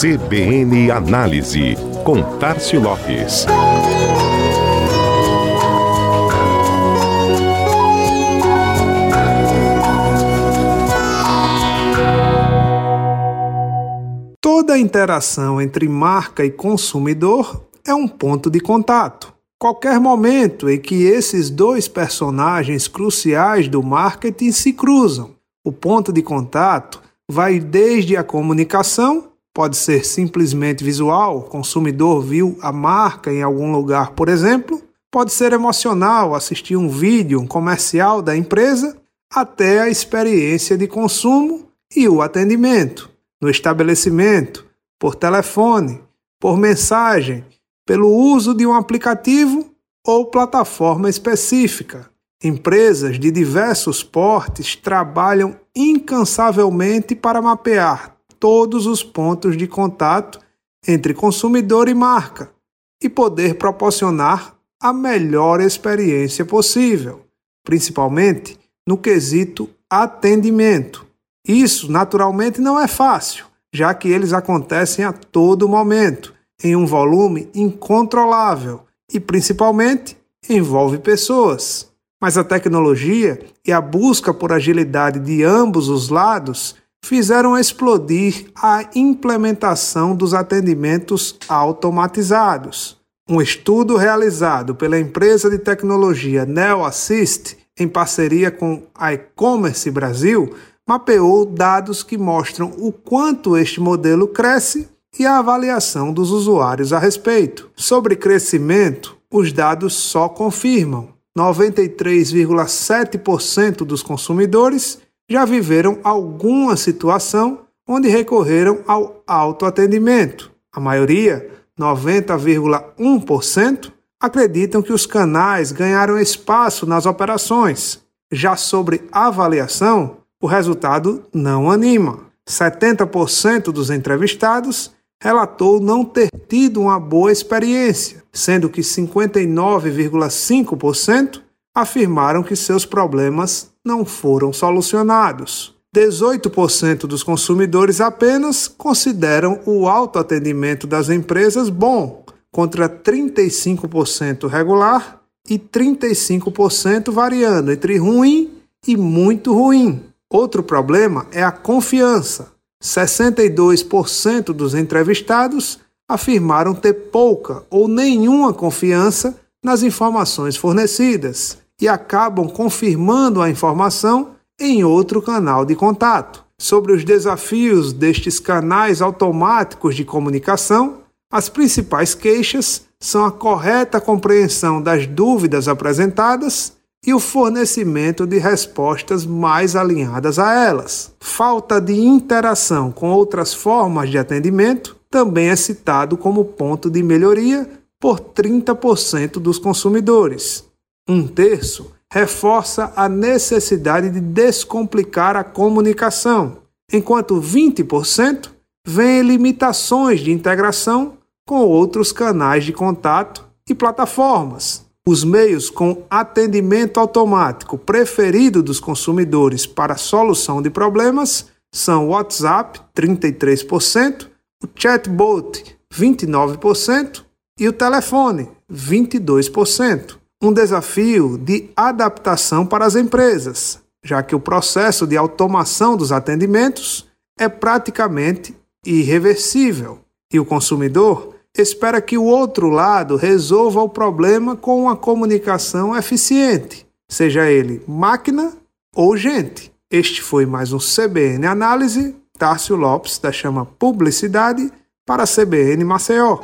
CBN Análise, com Tarcio Lopes. Toda interação entre marca e consumidor é um ponto de contato. Qualquer momento em que esses dois personagens cruciais do marketing se cruzam, o ponto de contato vai desde a comunicação, pode ser simplesmente visual, o consumidor viu a marca em algum lugar, por exemplo, pode ser emocional, assistir um vídeo, um comercial da empresa, até a experiência de consumo e o atendimento, no estabelecimento, por telefone, por mensagem, pelo uso de um aplicativo ou plataforma específica. Empresas de diversos portes trabalham incansavelmente para mapear todos os pontos de contato entre consumidor e marca e poder proporcionar a melhor experiência possível, principalmente no quesito atendimento. Isso, naturalmente, não é fácil, já que eles acontecem a todo momento, em um volume incontrolável e, principalmente, envolve pessoas. Mas a tecnologia e a busca por agilidade de ambos os lados fizeram explodir a implementação dos atendimentos automatizados. Um estudo realizado pela empresa de tecnologia NeoAssist, em parceria com a e-commerce Brasil, mapeou dados que mostram o quanto este modelo cresce e a avaliação dos usuários a respeito. Sobre crescimento, os dados só confirmam. 93,7% dos consumidores já viveram alguma situação onde recorreram ao autoatendimento. A maioria, 90,1%, acreditam que os canais ganharam espaço nas operações. Já sobre avaliação, o resultado não anima. 70% dos entrevistados relatou não ter tido uma boa experiência, sendo que 59,5% afirmaram que seus problemas não foram solucionados. 18% dos consumidores apenas consideram o autoatendimento das empresas bom, contra 35% regular e 35% variando entre ruim e muito ruim. Outro problema é a confiança. 62% dos entrevistados afirmaram ter pouca ou nenhuma confiança nas informações fornecidas e acabam confirmando a informação em outro canal de contato. Sobre os desafios destes canais automáticos de comunicação, as principais queixas são a correta compreensão das dúvidas apresentadas e o fornecimento de respostas mais alinhadas a elas. Falta de interação com outras formas de atendimento também é citado como ponto de melhoria por 30% dos consumidores. Um terço reforça a necessidade de descomplicar a comunicação, enquanto 20% vêem limitações de integração com outros canais de contato e plataformas. Os meios com atendimento automático preferido dos consumidores para solução de problemas são o WhatsApp, 33%, o chatbot, 29% e o telefone, 22%. Um desafio de adaptação para as empresas, já que o processo de automação dos atendimentos é praticamente irreversível e o consumidor espera que o outro lado resolva o problema com uma comunicação eficiente, seja ele máquina ou gente. Este foi mais um CBN Análise. Tárcio Lopes, da Chama Publicidade, para a CBN Maceió.